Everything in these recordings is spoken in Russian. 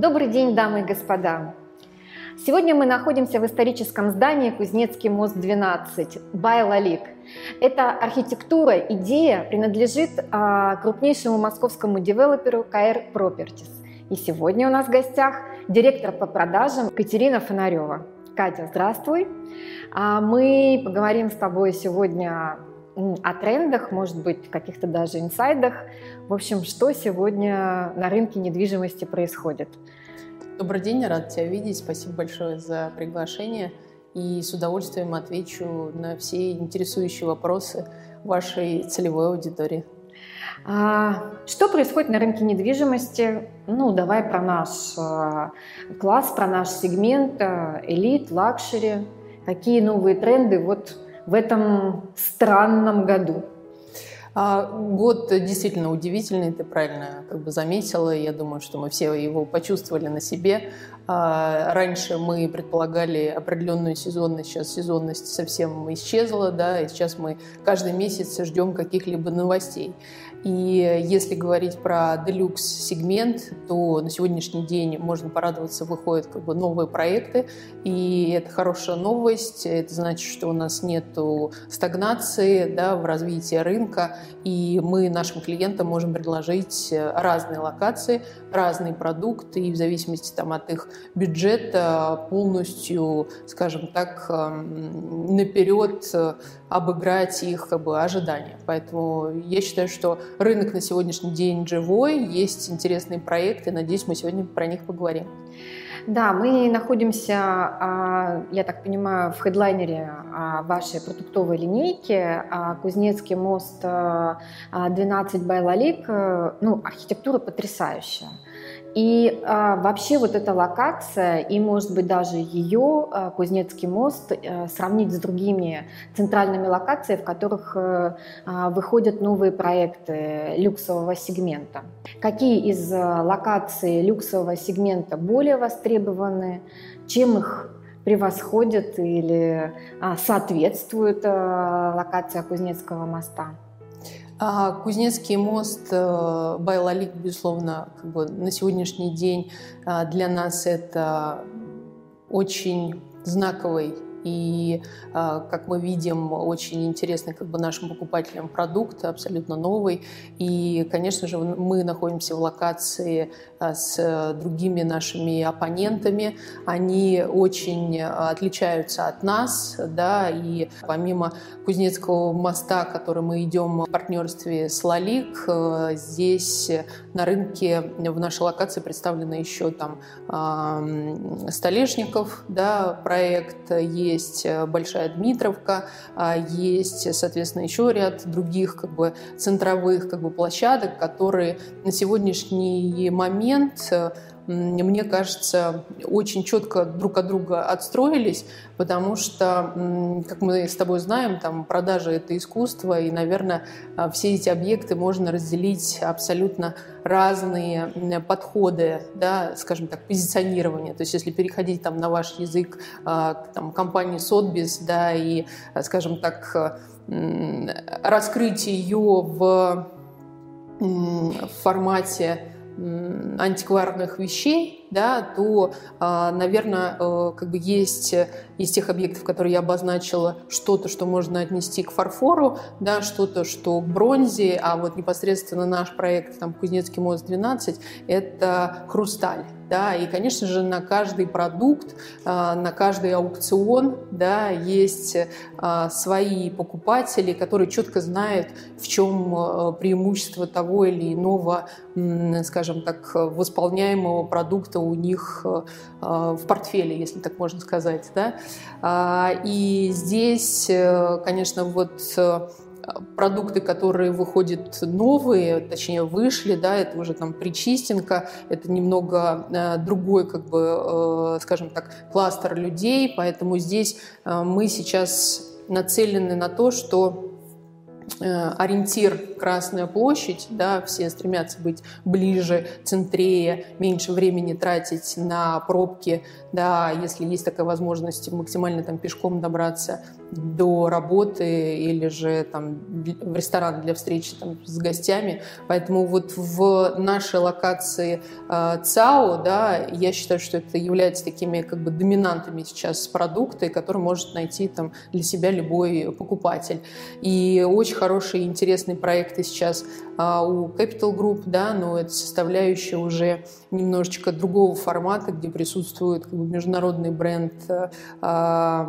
Добрый день, дамы и господа! Сегодня мы находимся в историческом здании Кузнецкий мост 12, Байлалик. Эта архитектура, идея принадлежит а, крупнейшему московскому девелоперу КР Properties. И сегодня у нас в гостях директор по продажам Катерина Фонарева. Катя, здравствуй. А мы поговорим с тобой сегодня о трендах, может быть, каких-то даже инсайдах. В общем, что сегодня на рынке недвижимости происходит? Добрый день, рад тебя видеть. Спасибо большое за приглашение. И с удовольствием отвечу на все интересующие вопросы вашей целевой аудитории. А, что происходит на рынке недвижимости? Ну, давай про наш а, класс, про наш сегмент, а, elite, luxury. Какие новые тренды вот в этом странном году? А, год действительно удивительный, ты правильно как бы заметила. Я думаю, что мы все его почувствовали на себе. А, раньше мы предполагали определенную сезонность, сейчас сезонность совсем исчезла, да, и сейчас мы каждый месяц ждем каких-либо новостей. И если говорить про делюкс сегмент, то на сегодняшний день можно порадоваться, выходят как бы новые проекты, и это хорошая новость. Это значит, что у нас нет стагнации да, в развитии рынка, и мы нашим клиентам можем предложить разные локации, разные продукты, и в зависимости там, от их бюджета полностью, скажем так, эм, наперед обыграть их как бы, ожидания. Поэтому я считаю, что рынок на сегодняшний день живой, есть интересные проекты, надеюсь, мы сегодня про них поговорим. Да, мы находимся, а, я так понимаю, в хедлайнере а, вашей продуктовой линейки а, Кузнецкий мост 12 Байлалик. Ну, архитектура потрясающая. И а, вообще вот эта локация и, может быть, даже ее, а, Кузнецкий мост, а, сравнить с другими центральными локациями, в которых а, выходят новые проекты люксового сегмента. Какие из а, локаций люксового сегмента более востребованы, чем их превосходят или а, соответствует а, локация Кузнецкого моста? А Кузнецкий мост э, Байлалик, безусловно, как бы на сегодняшний день э, для нас это очень знаковый и, а, как мы видим, очень интересный как бы нашим покупателям продукт, абсолютно новый. И, конечно же, мы находимся в локации с другими нашими оппонентами. Они очень отличаются от нас, да, и помимо Кузнецкого моста, который мы идем в партнерстве с Лалик, э, здесь на рынке в нашей локации представлены еще там Столешников, да, проект, есть э, Большая Дмитровка, а, есть, соответственно, еще ряд других как бы, центровых как бы, площадок, которые на сегодняшний момент э, мне кажется, очень четко друг от друга отстроились, потому что, как мы с тобой знаем, там продажа — это искусство, и, наверное, а, все эти объекты можно разделить абсолютно разные подходы, да, скажем так, позиционирования. То есть если переходить там, на ваш язык а, там, компании Сотбис, да, и, скажем так, раскрыть ее в формате антикварных вещей, да, то, а, наверное, э, как бы есть из тех объектов, которые я обозначила, что-то, что можно отнести к фарфору, да, что-то, что к бронзе, а вот непосредственно наш проект, там, Кузнецкий мост 12, это хрусталь да, и, конечно же, на каждый продукт, а, на каждый аукцион, да, есть а, свои покупатели, которые четко знают, в чем а, преимущество того или иного, скажем так, восполняемого продукта у них в портфеле, если так можно сказать, да. И здесь, э, конечно, вот продукты, которые выходят новые, точнее вышли, да, это уже там причистенка, это немного э, другой, как бы, э, скажем так, кластер людей, поэтому здесь э, мы сейчас нацелены на то, что э, ориентир Красная площадь, да, все стремятся быть ближе, центрее, меньше времени тратить на пробки, да, если есть такая возможность максимально там пешком добраться до работы или же там в ресторан для встречи там, с гостями. Поэтому вот в нашей локации э, ЦАО, да, я считаю, что это является такими как бы доминантами сейчас продукты, которые может найти там для себя любой покупатель. И очень хорошие и интересные проекты сейчас а, у Capital Group, да, но это составляющая уже немножечко другого формата, где присутствует как бы, международный бренд, а,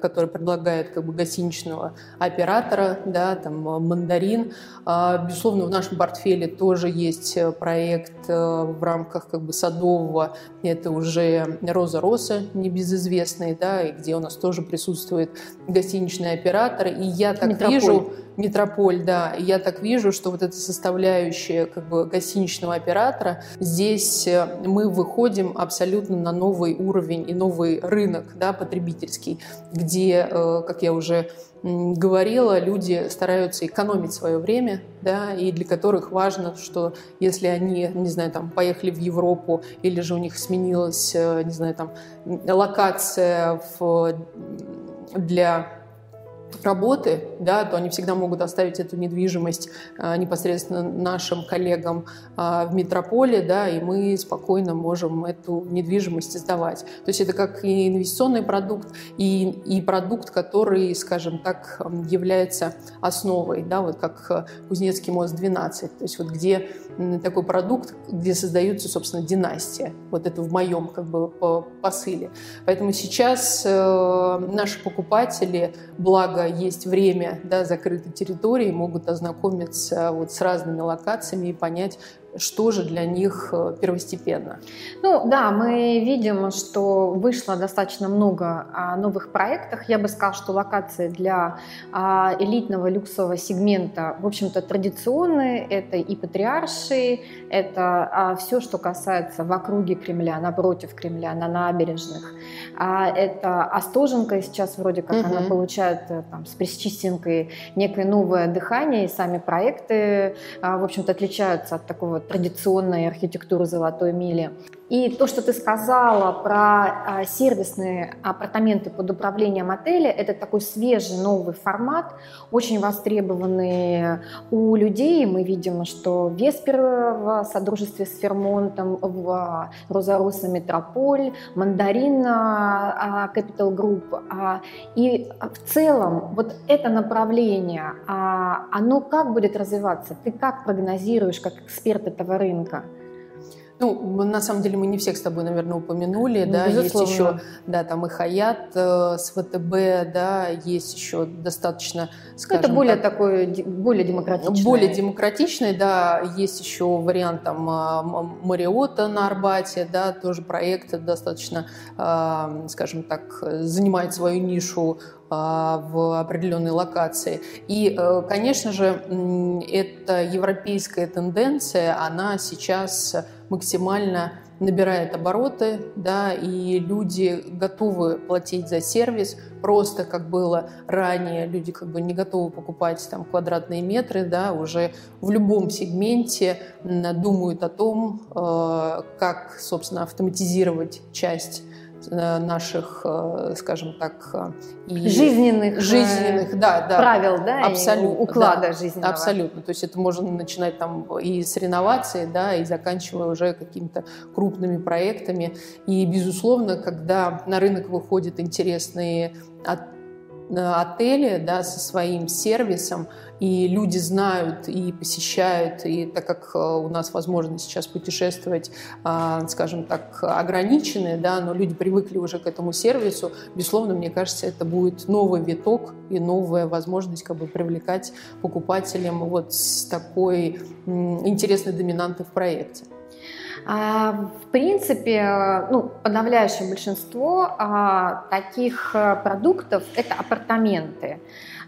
который предлагает как бы гостиничного оператора, да, там мандарин. А, безусловно, в нашем портфеле тоже есть проект в рамках как бы садового, это уже Роза Роса, небезызвестный, да, и где у нас тоже присутствует гостиничный оператор. И я так Метрополь. вижу, Метрополь, да, и я так вижу, что вот эта составляющая как бы гостиничного оператора, здесь э, мы выходим абсолютно на новый уровень и новый рынок, да, потребительский, где, э, как я уже говорила, люди стараются экономить свое время, да, и для которых важно, что если они, не знаю, там, поехали в Европу, или же у них сменилась, э, не знаю, там, локация в, для работы, да, то они всегда могут оставить эту недвижимость а, непосредственно нашим коллегам а, в метрополе, да, и мы спокойно можем эту недвижимость сдавать. То есть это как и инвестиционный продукт, и, и продукт, который, скажем так, является основой, да, вот как Кузнецкий мост 12, то есть вот где такой продукт, где создается, собственно, династия. Вот это в моем как бы посыле. Поэтому сейчас э, наши покупатели, благо есть время да, закрытой территории, могут ознакомиться вот с разными локациями и понять, что же для них э, первостепенно? Ну да, мы видим, что вышло достаточно много а, новых проектов. Я бы сказала, что локации для а, элитного люксового сегмента, в общем-то, традиционные. Это и патриарши, это а, все, что касается в округе Кремля, напротив Кремля, на набережных. Это Остоженка сейчас вроде как угу. она получает э, там, с Пресчистенкой некое новое дыхание, и сами проекты, в общем-то, отличаются от такого традиционной архитектуры золотой мили. И то, что ты сказала про а, сервисные апартаменты под управлением отеля, это такой свежий новый формат, очень востребованный у людей. Мы видим, что Веспер в содружестве с Фермонтом, в а, Розароса Метрополь, Мандарин а, Capital Group. И в целом вот это направление, оно как будет развиваться? Ты как прогнозируешь, как эксперт этого рынка? Ну, на самом деле мы не всех с тобой, наверное, упомянули, ну, да, безусловно. есть еще, да, там и Хаят э, с ВТБ, да, есть еще достаточно, скажем Это более так, такой, более демократичный. Более демократичный, да, есть еще вариант там а, Мариота на Арбате, да, тоже проект достаточно, а, скажем так, занимает свою нишу в определенной локации. И, э, конечно же, эта европейская тенденция, она сейчас максимально набирает обороты, да, и люди готовы платить за сервис, просто как было ранее, люди как бы не готовы покупать там квадратные метры, да, уже в любом сегменте думают о том, э, как, собственно, автоматизировать часть наших, э, скажем так, э, и жизненных, жизненных да, да, правил, да, абсолютно, уклада да, жизненного. Абсолютно. То есть это можно начинать там и с реновации, да, и заканчивая уже какими-то крупными проектами. И, безусловно, когда на рынок выходят интересные от отели да, со своим сервисом, и люди знают и посещают, и так как э, у нас возможность сейчас путешествовать, а, скажем так, ограниченные, да, но люди привыкли уже к этому сервису, безусловно, мне кажется, это будет новый виток и новая возможность как бы привлекать покупателям вот с такой интересной доминантой в проекте. А, в принципе, ну, подавляющее большинство а, таких э, продуктов – это апартаменты.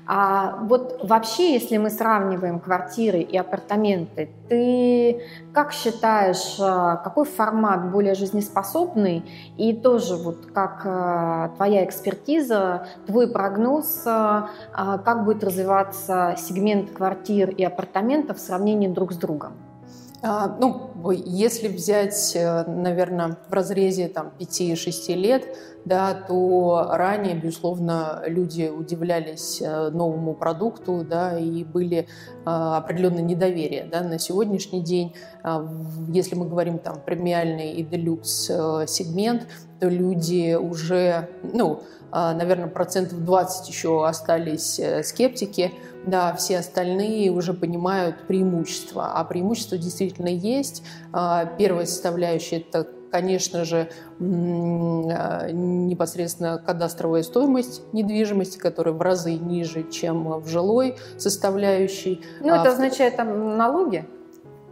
А вот вообще, если мы сравниваем квартиры и апартаменты, ты как считаешь, э, какой формат более жизнеспособный? И тоже вот как э, твоя экспертиза, твой прогноз, э, как будет развиваться сегмент квартир и апартаментов в сравнении друг с другом? А, ну, если взять, наверное, в разрезе там, 5-6 лет, да, то ранее, безусловно, люди удивлялись э, новому продукту, да, и были а, определенное недоверие, да, на сегодняшний день, а, если мы говорим там премиальный и делюкс э, сегмент, то люди уже, ну, а, наверное, процентов 20 еще остались э, скептики, да, все остальные уже понимают преимущества, а преимущества действительно есть. Первая составляющая – это конечно же, а, непосредственно кадастровая стоимость недвижимости, которая в разы ниже, чем в жилой составляющей. Ну, это а, означает там налоги?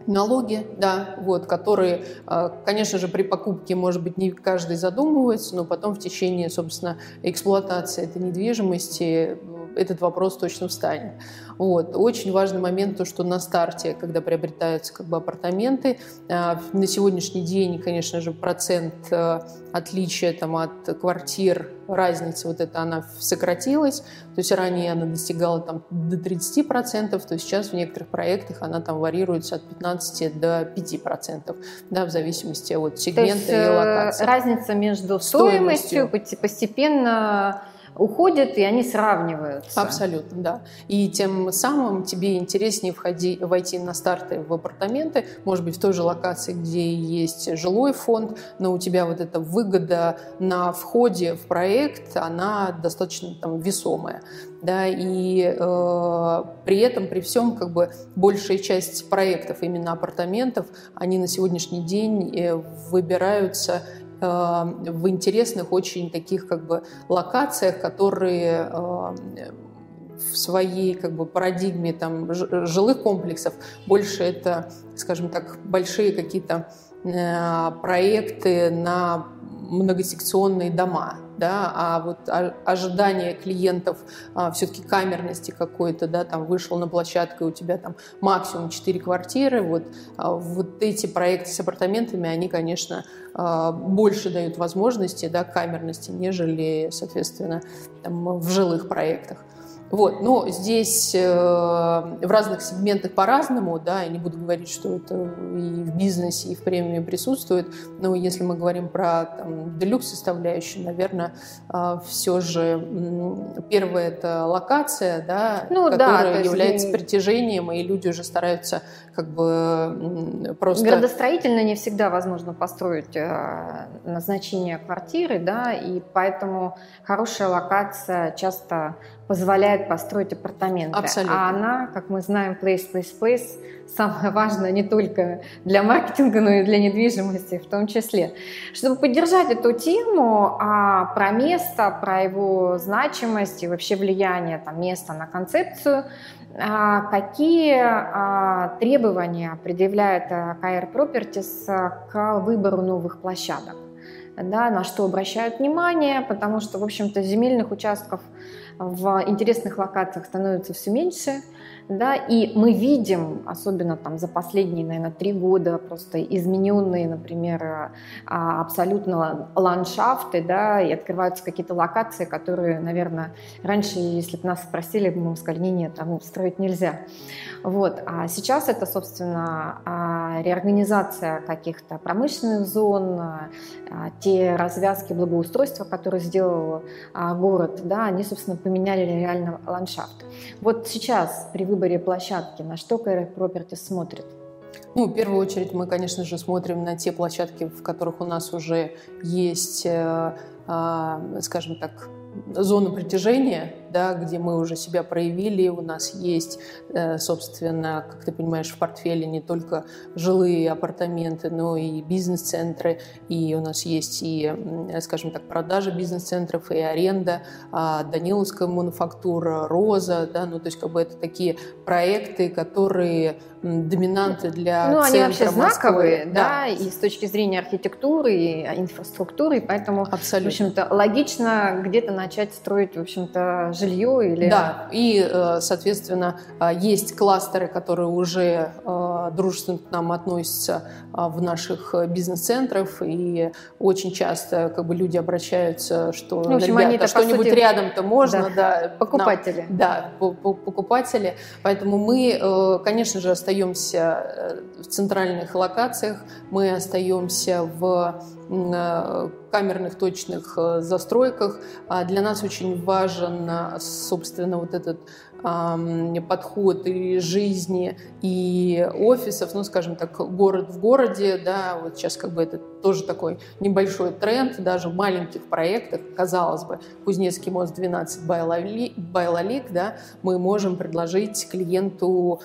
налоги, да, вот, которые, а, конечно же, при покупке, может быть, не каждый задумывается, но потом в течение, собственно, эксплуатации этой недвижимости этот вопрос точно встанет. Вот. Очень важный момент то, что на старте, когда приобретаются как бы апартаменты, а, на сегодняшний день, конечно же, процент э, отличия там, от квартир, разница вот эта, она сократилась. То есть ранее она достигала там, до 30%, то сейчас в некоторых проектах она там варьируется от 15 до 5%, да, в зависимости от сегмента то есть, и э, локации. Разница между стоимостью, стоимостью постепенно уходят, и они сравниваются. Абсолютно, да. И тем самым тебе интереснее входи, войти на старты в апартаменты, может быть, в той же локации, где есть жилой фонд, но у тебя вот эта выгода на входе в проект, она достаточно там весомая. Да, и э, при этом, при всем, как бы большая часть проектов именно апартаментов, они на сегодняшний день э, выбираются в интересных очень таких как бы локациях, которые э, в своей как бы парадигме там жилых комплексов. Больше это, скажем так, большие какие-то э, проекты на многосекционные дома, да, а вот ожидание клиентов а, все-таки камерности какой-то, да, там вышел на площадку, и у тебя там максимум 4 квартиры, вот, а, вот эти проекты с апартаментами, они, конечно, а, больше дают возможности, да, камерности, нежели, соответственно, там, в жилых проектах. Вот, но здесь э, в разных сегментах по-разному, да, я не буду говорить, что это и в бизнесе, и в премиуме присутствует, но если мы говорим про там, делюкс составляющую, наверное, э, все же первое это локация, да, ну, которая да, является есть... притяжением, и люди уже стараются как бы просто... Градостроительно не всегда возможно построить э, назначение квартиры, да, и поэтому хорошая локация часто позволяет построить апартаменты. Абсолютно. А она, как мы знаем, place, place, place, самое важное не только для маркетинга, но и для недвижимости в том числе. Чтобы поддержать эту тему а, про место, про его значимость и вообще влияние там, места на концепцию, а, какие а, требования предъявляет KR Properties к выбору новых площадок? Да, на что обращают внимание, потому что, в общем-то, земельных участков в интересных локациях становится все меньше, да, и мы видим, особенно там за последние, наверное, три года просто измененные, например, а, абсолютно ландшафты, да, и открываются какие-то локации, которые, наверное, раньше, если бы нас спросили, мы бы сказали, нет, нет, там строить нельзя. Вот. А сейчас это, собственно, а, реорганизация каких-то промышленных зон, а, те развязки благоустройства, которые сделал город, да, они, собственно, поменяли реально ландшафт. Вот сейчас при выборе площадки на что KR Property смотрит? Ну, в первую очередь мы, конечно же, смотрим на те площадки, в которых у нас уже есть, э, а, скажем так, зона притяжения, да, где мы уже себя проявили, у нас есть, э, собственно, как ты понимаешь, в портфеле не только жилые апартаменты, но и бизнес-центры, и у нас есть и, скажем так, продажа бизнес-центров, и аренда, а, Даниловская мануфактура, Роза, да, ну, то есть как бы это такие проекты, которые доминанты для Ну, они вообще знаковые, да, да, и с точки зрения архитектуры, и инфраструктуры, поэтому, Абсолютно. в общем-то, логично где-то начать строить, в общем-то, жилье или... Да, и, э, соответственно, э, есть кластеры, которые уже дружественно к нам относятся в наших бизнес-центрах, и очень часто как бы люди обращаются, что, ну, в общем, ребята, что-нибудь сути... рядом-то можно, да. да покупатели. Нам, да, покупатели. Поэтому мы, конечно же, остаемся в центральных локациях, мы остаемся в Э, камерных точных э, застройках. А для нас очень важен, э, собственно, вот этот подход и жизни, и офисов, ну, скажем так, город в городе, да, вот сейчас как бы это тоже такой небольшой тренд, даже в маленьких проектах, казалось бы, Кузнецкий мост 12 Байлалик, да, мы можем предложить клиенту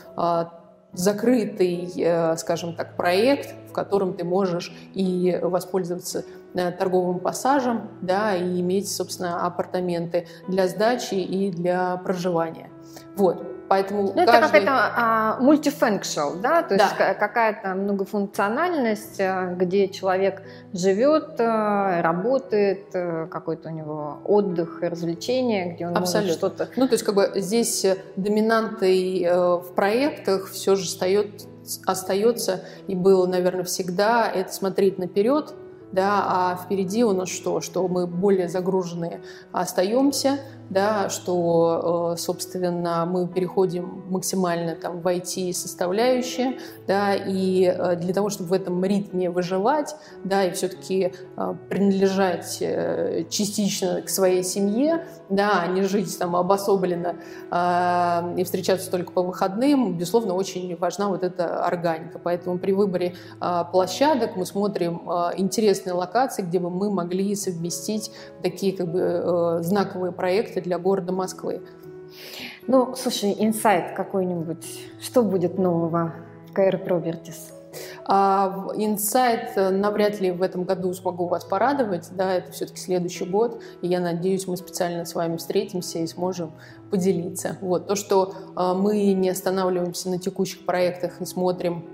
закрытый, скажем так, проект, в котором ты можешь и воспользоваться э, торговым пассажем, да, и иметь, собственно, апартаменты для сдачи и для проживания. Вот. Поэтому ну, каждый... Это какая-то а, мультифункшн, да, то есть да. какая-то многофункциональность, э, где человек живет, э, работает, какой-то у него отдых и развлечения, где он Абсолютно. может что-то... Ну, то есть как бы здесь доминантой в проектах все же встает остается и было, наверное, всегда, это смотреть наперед, да, а впереди у нас что? Что мы более загруженные остаемся, да, что, э, собственно, мы переходим максимально там, в IT-составляющие, да, и э, для того, чтобы в этом ритме выживать, да, и все-таки э, принадлежать частично к своей семье, да, а не жить там обособленно и встречаться только по выходным, безусловно, очень важна вот эта органика. Поэтому при выборе площадок мы смотрим интересные локации, где бы мы могли совместить такие как бы знаковые проекты для города Москвы. Ну, слушай, инсайт какой-нибудь. Что будет нового в КР Properties? А инсайт а, навряд ли в этом году смогу вас порадовать, да, это все-таки следующий год, и я надеюсь, мы специально с вами встретимся и сможем поделиться. Вот то, что а, мы не останавливаемся на текущих проектах и смотрим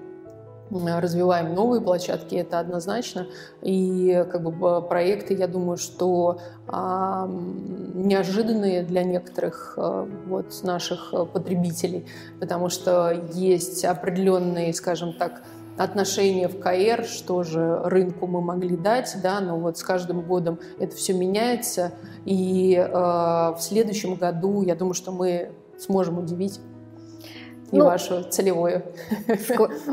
развиваем новые площадки, это однозначно. И как бы проекты, я думаю, что а, неожиданные для некоторых а, вот наших потребителей, потому что есть определенные, скажем так, отношения в КР, что же рынку мы могли дать, да, но вот с каждым годом это все меняется, и э, в следующем году, я думаю, что мы сможем удивить и ну, вашу целевую.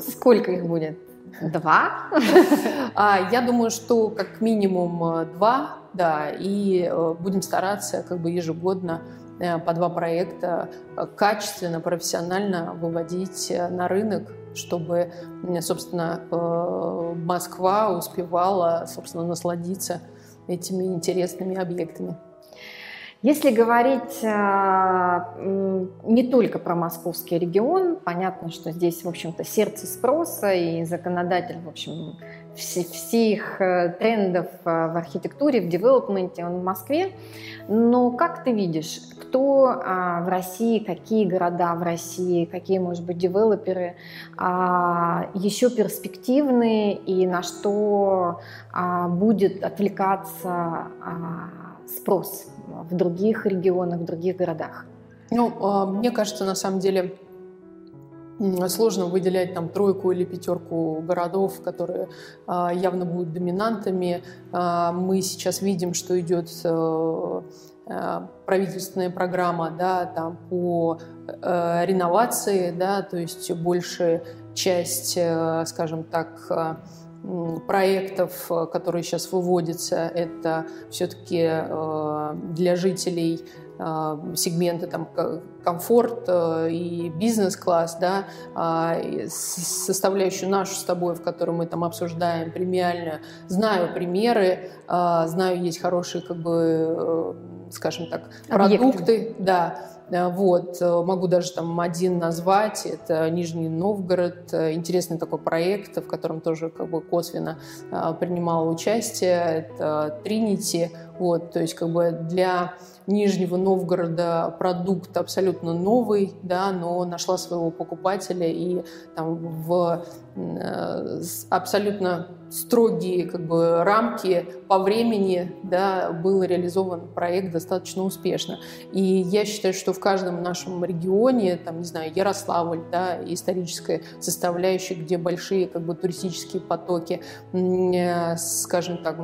Сколько их будет? Два? А, я думаю, что как минимум э, два, да, и э, будем стараться как бы ежегодно э, по два проекта качественно, профессионально выводить на рынок, чтобы, собственно, Москва успевала, собственно, насладиться этими интересными объектами. Если говорить э, не только про московский регион, понятно, что здесь, в общем-то, сердце спроса и законодатель, в общем, всех э, трендов э, в архитектуре, в девелопменте, он в Москве. Но как ты видишь, кто а, в России, какие города в России, какие, может быть, девелоперы а, еще перспективные и на что а, будет отвлекаться спрос? в других регионах, в других городах? Ну, а, мне кажется, на самом деле сложно выделять там тройку или пятерку городов, которые а, явно будут доминантами. А, мы сейчас видим, что идет э, правительственная программа да, там, по э, реновации, да, то есть большая часть, э, скажем так, проектов, э, которые сейчас выводятся, это все-таки э, для жителей э, сегменты там комфорт и бизнес-класс, да, а, составляющую нашу с тобой, в которой мы там обсуждаем премиальную, знаю примеры, знаю есть хорошие как бы, скажем так, Объекты. продукты, да, Э, вот. Э, могу даже там один назвать. Это Нижний Новгород. Э, интересный такой проект, в котором тоже как бы косвенно принимала участие. Это Тринити. Вот, то есть как бы для Нижнего Новгорода продукт абсолютно новый, да, но нашла своего покупателя и там в э, абсолютно строгие как бы, рамки по времени да, был реализован проект достаточно успешно. И я считаю, что в каждом нашем регионе, там, не знаю, Ярославль, да, историческая составляющая, где большие как бы, туристические потоки, э, скажем так,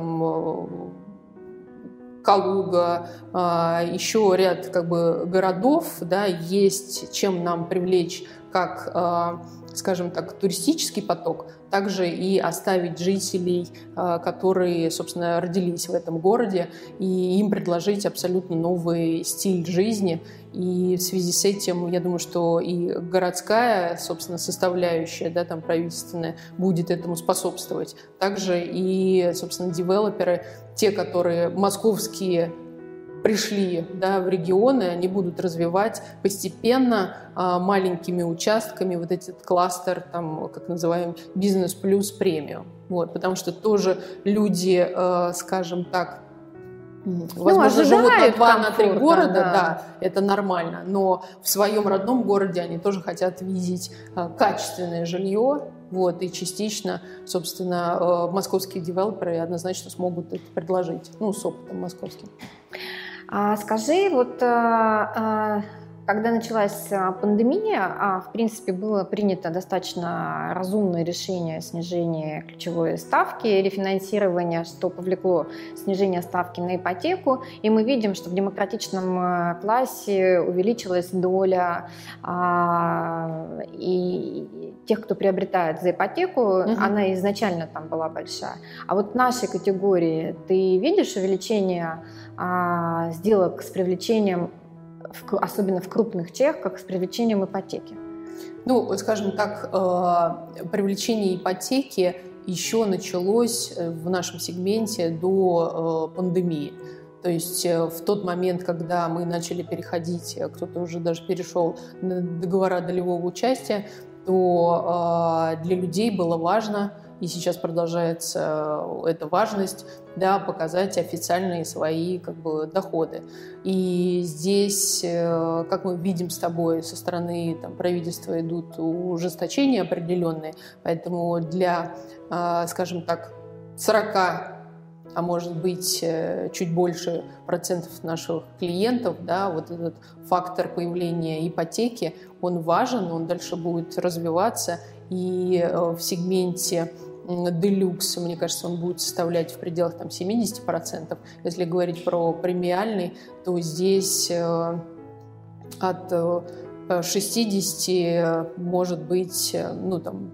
Калуга, а, еще ряд как бы, городов, да, есть чем нам привлечь как а, скажем так, туристический поток, также и оставить жителей, а, которые, собственно, родились в этом городе, и им предложить абсолютно новый стиль жизни. И в связи с этим, я думаю, что и городская, собственно, составляющая, да, там правительственная, будет этому способствовать. Также и, собственно, девелоперы, те, которые московские пришли да, в регионы, они будут развивать постепенно а, маленькими участками вот этот кластер, там, как называем, бизнес плюс премиум. Вот, потому что тоже люди, э, скажем так, Возможно, ну, живут на два, на три города, да. да, это нормально. Но в своем родном городе они тоже хотят видеть э, качественное жилье, вот, и частично, собственно, э, московские девелоперы однозначно смогут это предложить, ну, с опытом московским. А скажи, вот а, а, когда началась пандемия, в принципе, было принято достаточно разумное решение снижения ключевой ставки, рефинансирования, что повлекло снижение ставки на ипотеку. И мы видим, что в демократичном классе увеличилась доля и тех, кто приобретает за ипотеку, угу. она изначально там была большая. А вот в нашей категории ты видишь увеличение сделок с привлечением, особенно в крупных чеках, с привлечением ипотеки? Ну, скажем так, э, привлечение ипотеки еще началось э, в нашем сегменте до э, пандемии. То есть в тот момент, когда мы начали переходить, кто-то уже даже перешел на договора долевого участия, то для людей было важно и сейчас продолжается э, эта важность, да, показать официальные свои как бы, доходы. И здесь, э, как мы видим с тобой, со стороны там, правительства идут ужесточения определенные, поэтому для, э, скажем так, 40 а может быть чуть больше процентов наших клиентов, да, вот этот фактор появления ипотеки, он важен, он дальше будет развиваться, и в сегменте делюкс, мне кажется, он будет составлять в пределах там, 70%. Если говорить про премиальный, то здесь э, от 60 э, может быть, э, ну там,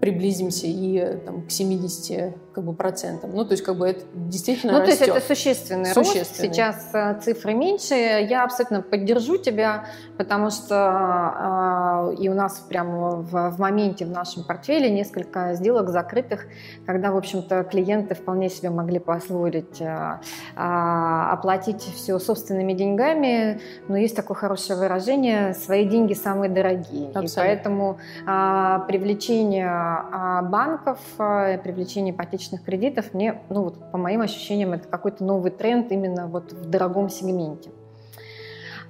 приблизимся и там, к 70 как бы, процентам. Ну, то есть, как бы это действительно Ну, растет. то есть это существенный, существенный рост. Сейчас э, цифры меньше. Я абсолютно поддержу тебя, потому что э, и у нас прямо в, в моменте в нашем портфеле несколько сделок закрытых, когда, в общем-то, клиенты вполне себе могли позволить э, э, оплатить все собственными деньгами. Но есть такое хорошее выражение «свои деньги самые дорогие». Абсолютно. И поэтому э, привлечение э, банков, э, привлечение ипотечных ипотечных кредитов, мне, ну вот по моим ощущениям, это какой-то новый тренд именно вот в дорогом сегменте.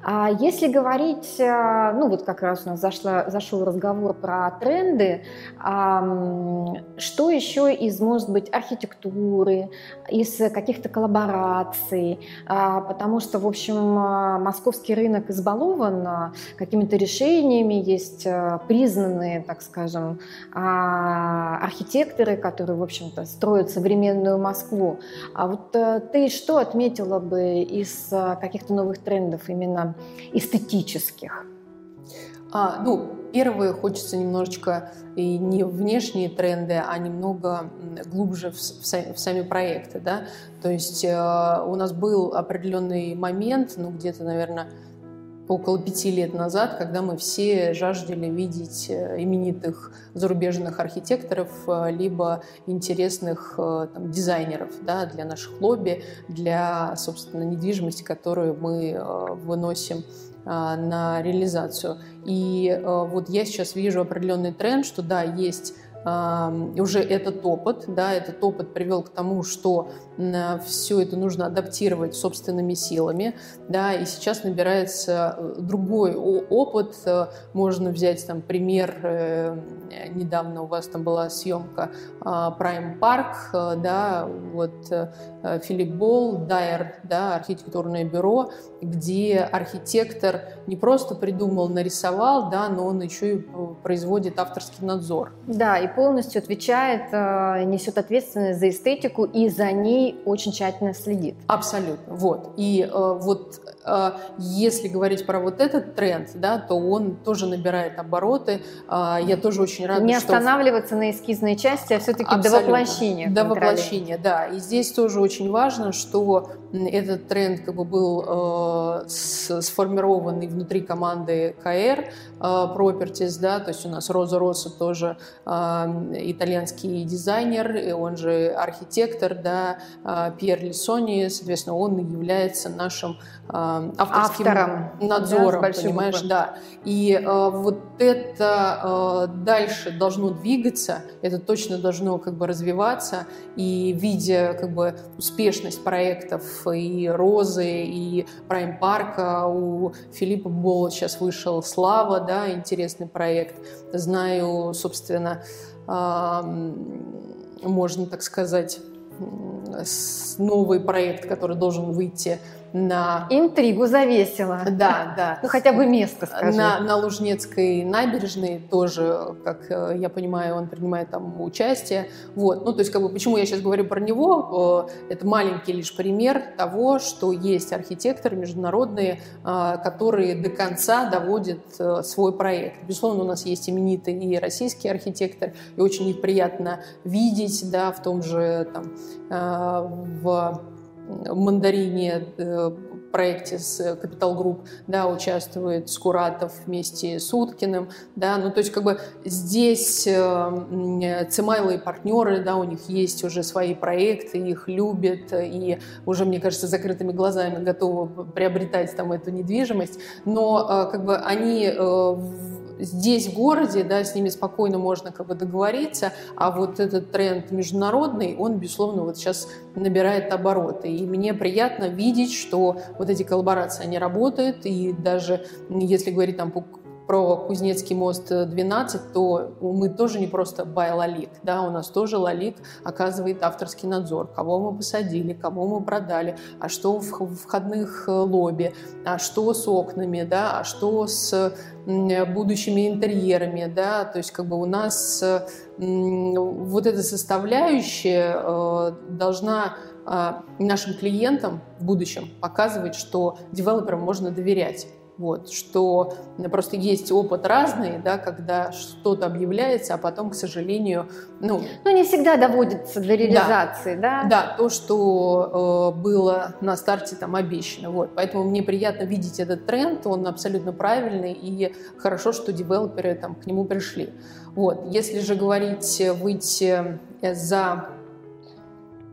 А если говорить, э, ну вот как раз у нас зашла, зашел разговор про тренды, что еще из, может быть, архитектуры, из каких-то коллабораций, а, потому что, в общем, э, московский рынок избалован э, какими-то решениями, есть признанные, так скажем, а, архитекторы, которые, в общем-то, строят современную Москву. А вот ты что отметила бы из каких-то новых трендов именно эстетических? А, ну, первое, хочется немножечко и не внешние тренды, а немного глубже в, в, в сами проекты, да. То есть э, у нас был определенный момент, ну, где-то, наверное, около пяти лет назад, когда мы все жаждали видеть э, именитых зарубежных архитекторов, э, либо интересных э, там, дизайнеров да, для наших лобби, для, собственно, недвижимости, которую мы выносим на реализацию. И вот я сейчас вижу определенный тренд, что да, есть уже этот опыт, да, этот опыт привел к тому, что все это нужно адаптировать собственными силами, да, и сейчас набирается э, другой опыт, можно взять там пример, недавно у вас там была съемка Prime Park, да, вот Филипп Болл, Дайер, да, архитектурное бюро, где архитектор не просто придумал, нарисовал, да, но он еще и производит авторский надзор. Да, и полностью отвечает, э, несет ответственность за эстетику и за ней очень тщательно следит. Абсолютно, вот. И э, вот э, если говорить про вот этот тренд, да, то он тоже набирает обороты. Я тоже очень рада, Не что... останавливаться на эскизной части, а все-таки до воплощения. До воплощения, да. И здесь тоже очень важно, что этот тренд как бы был сформированный внутри команды КР Properties, да, то есть у нас Роза Росса тоже итальянский дизайнер, он же архитектор, да, а, Пьер Лисони, соответственно, он является нашим авторским Автором, надзором, да, понимаешь, буквы. да. И э, вот это э, дальше должно двигаться, это точно должно как бы развиваться, и видя как бы успешность проектов и Розы, и Прайм Парка, у Филиппа Бола сейчас вышел Слава, да, интересный проект. Знаю, собственно, можно так сказать, новый проект, который должен выйти на... Интригу завесила. Да, да. Ну, хотя бы место, скажи. На, на Лужнецкой набережной тоже, как э, я понимаю, он принимает там участие. Вот. Ну, то есть, как бы, почему я сейчас говорю про него, э, это маленький лишь пример того, что есть архитекторы международные, э, которые до конца доводят свой проект. Безусловно, у нас есть именитый и российский архитектор, и очень их приятно видеть, да, в том же там, в мандарине э, проекте с Capital Group, да, участвует Скуратов вместе с Уткиным, да, ну, то есть, как бы здесь э, Цимайло и партнеры, да, у них есть уже свои проекты, их любят, и уже, мне кажется, закрытыми глазами готовы приобретать там эту недвижимость, но э, как бы они здесь, в городе, да, с ними спокойно можно как бы договориться, а вот этот тренд международный, он, безусловно, вот сейчас набирает обороты. И мне приятно видеть, что вот эти коллаборации, они работают, и даже если говорить там про Кузнецкий мост 12, то мы тоже не просто бай лалик, да, у нас тоже лалик оказывает авторский надзор, кого мы посадили, кого мы продали, а что в входных э, лобби, а что с окнами, да, а что с будущими интерьерами, да, то есть как бы у нас вот эта составляющая э, должна нашим клиентам в будущем показывать, что девелоперам можно доверять. Вот, что просто есть опыт разный, да, когда что-то объявляется, а потом, к сожалению, ну... Ну, не всегда доводится до реализации, да? Да, да то, что э, было на старте там обещано. Вот, поэтому мне приятно видеть этот тренд, он абсолютно правильный, и хорошо, что девелоперы там к нему пришли. Вот, если же говорить, выйти за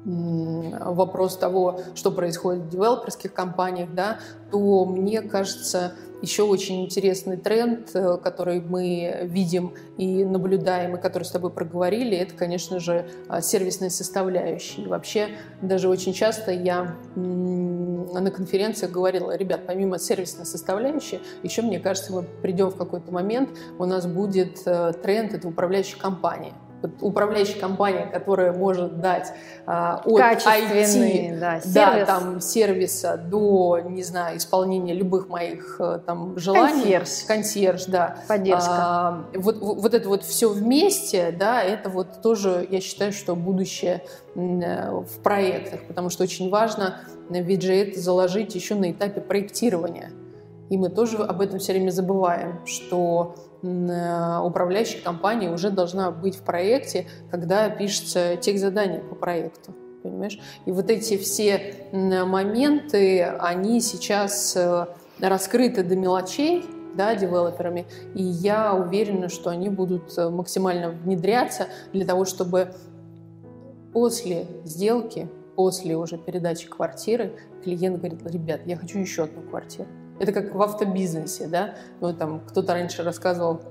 вопрос того, что происходит в девелоперских компаниях, да, то мне кажется, еще очень интересный тренд, э, который мы видим и наблюдаем, и который с тобой проговорили, это, конечно же, а, сервисные составляющие. Вообще, даже очень часто я на конференциях говорила, ребят, помимо сервисной составляющей, еще, мне кажется, мы придем в какой-то момент, у нас будет э, тренд, это управляющая компания управляющая компания, которая может дать а, от IT, да, сервис. да, там, сервиса до, не знаю, исполнения любых моих э, там желаний. Консьерж. Консьерж, да. Поддержка. А, вот, вот это вот все вместе, да, это вот тоже, я считаю, что будущее э, в проектах, потому что очень важно ведь же это заложить еще на этапе проектирования. И мы тоже об этом все время забываем, что Э, управляющая компания уже должна быть в проекте, когда пишется тех задания по проекту. Понимаешь? И вот эти все моменты, они сейчас э, раскрыты до мелочей, да, девелоперами, и я уверена, что они будут э, максимально внедряться для того, чтобы после сделки, после уже передачи квартиры, клиент говорит, ребят, я хочу еще одну квартиру. Это как в автобизнесе, да? Ну, там кто-то раньше рассказывал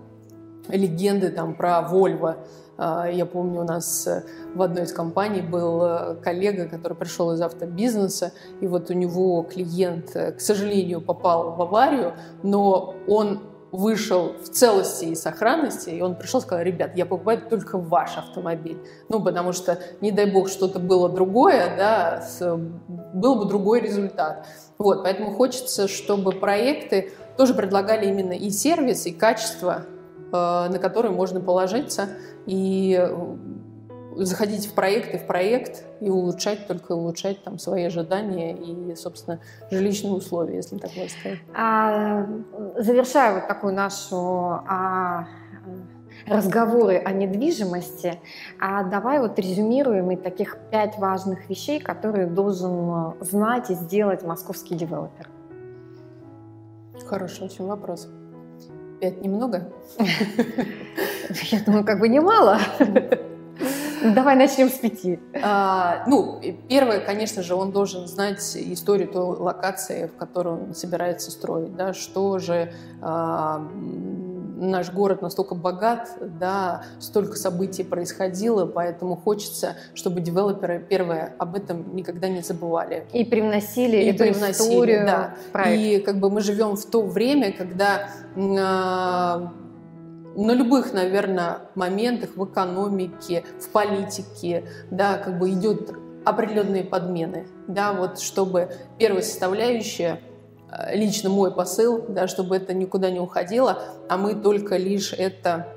легенды там про Volvo. А, я помню, у нас э, в одной из компаний был э, коллега, который пришел из автобизнеса, и вот у него клиент, э, к сожалению, попал в аварию, но он вышел в целости и сохранности, и он пришел и сказал, ребят, я покупаю только ваш автомобиль. Ну, потому что, не дай бог, что-то было другое, да, с, был бы другой результат. Вот, поэтому хочется, чтобы проекты тоже предлагали именно и сервис, и качество, э, на которые можно положиться, и заходить в проект и в проект и улучшать, только улучшать там свои ожидания и, собственно, жилищные условия, если так можно сказать. А, завершая вот такую нашу а, разговоры о недвижимости, а давай вот резюмируем и таких пять важных вещей, которые должен знать и сделать московский девелопер. Хороший очень вопрос. Пять немного? Я думаю, как бы немало. Давай начнем с пяти. А, ну, первое, конечно же, он должен знать историю той локации, в которой он собирается строить, да, что же а, наш город настолько богат, да, столько событий происходило, поэтому хочется, чтобы девелоперы, первое, об этом никогда не забывали. И привносили и эту привносили, историю да. И как бы мы живем в то время, когда э, на любых, наверное, моментах в экономике, в политике, да, как бы идет определенные подмены, да, вот чтобы первая составляющая Э, лично мой посыл, да, чтобы это никуда не уходило, а мы только лишь это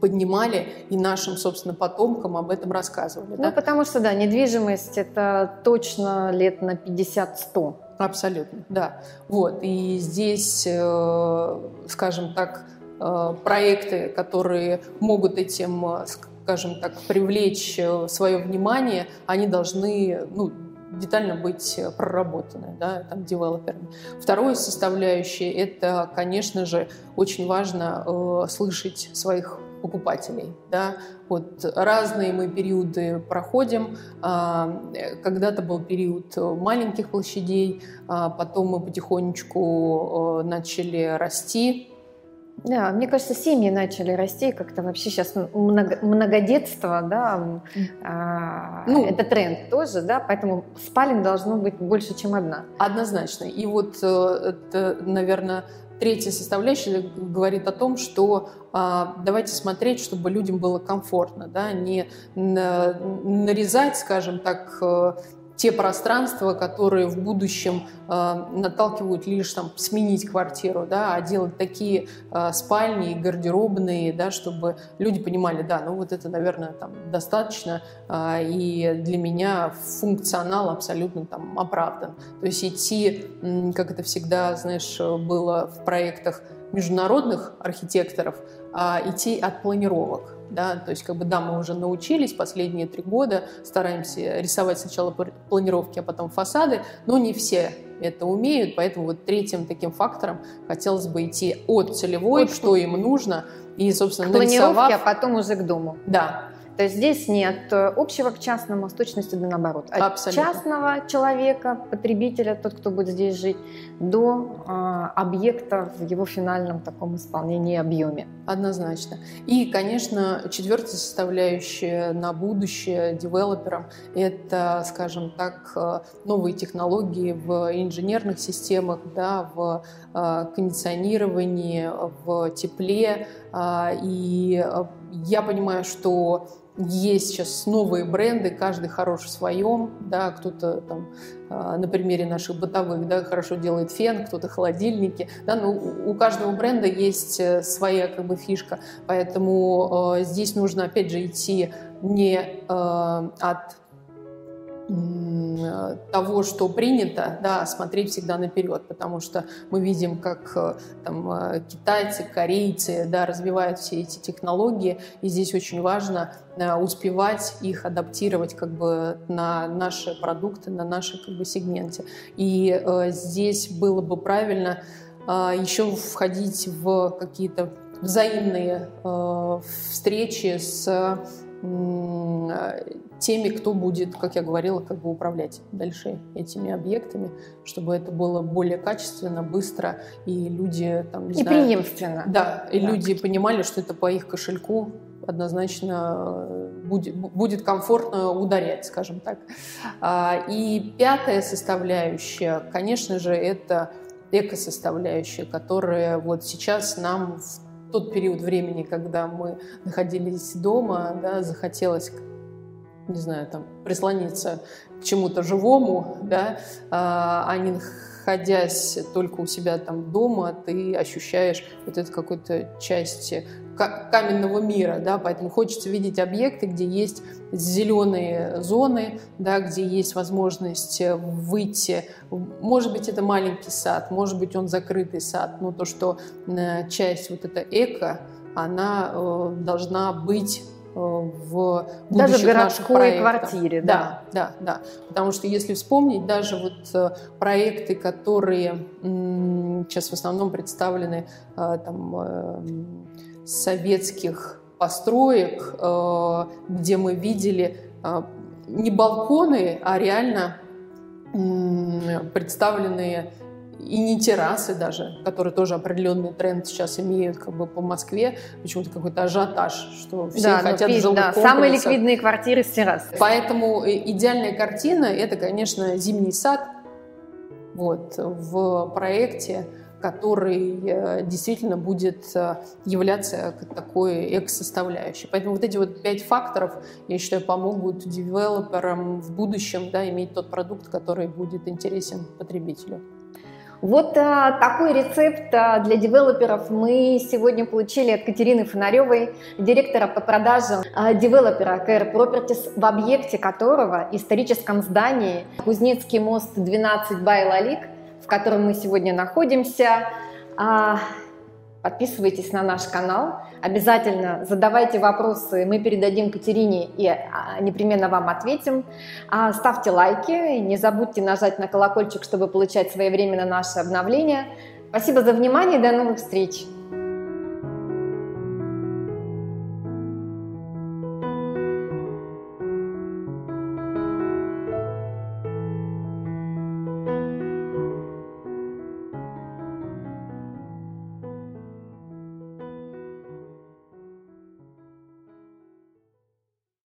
поднимали и нашим, собственно, потомкам об этом рассказывали. Ну, да? потому что, да, недвижимость – это точно лет на 50-100. Абсолютно, да. Вот, и здесь, э, скажем так, проекты, которые могут этим, скажем так, привлечь свое внимание, они должны, ну, детально быть э, проработаны, да, там, девелоперами. Второе составляющее – это, конечно же, очень важно э, слышать своих покупателей. Да? Вот разные мы периоды проходим. А, когда-то был период маленьких площадей, а потом мы потихонечку э, начали расти, да, мне кажется, семьи начали расти, как-то вообще сейчас много, многодетство, да, а, ну, это тренд тоже, да, поэтому спален должно быть больше, чем одна. Однозначно. И вот э, это, наверное, третья составляющая говорит о том, что а, давайте смотреть, чтобы людям было комфортно, да, не на, нарезать, скажем так, э, те пространства, которые в будущем э, наталкивают лишь там сменить квартиру, да, а делать такие э, спальни, гардеробные, да, чтобы люди понимали, да, ну вот это, наверное, там достаточно, э, и для меня функционал абсолютно там оправдан. То есть идти, как это всегда, знаешь, было в проектах международных архитекторов, а идти от планировок да, то есть как бы да, мы уже научились последние три года, стараемся рисовать сначала планировки, а потом фасады, но не все это умеют, поэтому вот третьим таким фактором хотелось бы идти от целевой, от что им нужно, и, собственно, к нарисовав... а потом уже к дому. Да, то есть здесь нет э, общего к частному, с точностью до наоборот. От Абсолютно. частного человека, потребителя, тот, кто будет здесь жить, до э, объекта в его финальном таком исполнении объеме. Однозначно. И, конечно, четвертая составляющая на будущее девелоперам – это, скажем так, э, новые технологии в инженерных системах, да, в э, кондиционировании, в тепле. Э, и я понимаю, что есть сейчас новые бренды, каждый хорош в своем, да, кто-то там а, на примере наших бытовых, да, хорошо делает фен, кто-то холодильники, да, но у каждого бренда есть э, своя как бы фишка, поэтому э, здесь нужно опять же идти не э, от того, что принято, да, смотреть всегда наперед, потому что мы видим, как э, там, э, китайцы, корейцы да, развивают все эти технологии, и здесь очень важно э, успевать их адаптировать как бы на наши продукты, на наши как бы сегменте. И э, здесь было бы правильно э, еще входить в какие-то взаимные э, встречи с теми, кто будет, как я говорила, как бы управлять дальше этими объектами, чтобы это было более качественно, быстро, и люди там, не и знаю, преемственно. Да, и да. люди понимали, что это по их кошельку однозначно будет, будет комфортно ударять, скажем так. А, и пятая составляющая, конечно же, это экосоставляющая, которая вот сейчас нам в тот период времени, когда мы находились дома, да, захотелось не знаю, там, прислониться к чему-то живому, да, а, а не находясь только у себя там дома, ты ощущаешь вот эту какую-то часть каменного мира, да, поэтому хочется видеть объекты, где есть зеленые зоны, да, где есть возможность выйти, может быть, это маленький сад, может быть, он закрытый сад, но то, что э, часть вот эта эко, она э, должна быть э, в даже в городской квартире, да. да, да, да, потому что если вспомнить даже вот проекты, которые сейчас в основном представлены там советских построек, э, где мы видели э, не балконы, а реально представленные и не террасы даже, которые тоже определенный тренд сейчас имеют как бы по Москве, почему-то какой-то ажиотаж, что все да, ну, хотят жилых да, Самые ликвидные квартиры с террасой. Поэтому идеальная картина – это, конечно, зимний сад вот, в проекте, который э, действительно будет э, являться такой экс-составляющей. Поэтому вот эти вот пять факторов, я считаю, помогут девелоперам в будущем да, иметь тот продукт, который будет интересен потребителю. Вот а, такой рецепт а, для девелоперов мы сегодня получили от Катерины Фонаревой, директора по продажам а, девелопера KR Properties, в объекте которого, историческом здании Кузнецкий мост 12 Байлалик – котором мы сегодня находимся. А, подписывайтесь на наш канал, обязательно задавайте вопросы, мы передадим Катерине и а, непременно вам ответим. А, ставьте лайки, не забудьте нажать на колокольчик, чтобы получать своевременно наши обновления. Спасибо за внимание, до новых встреч!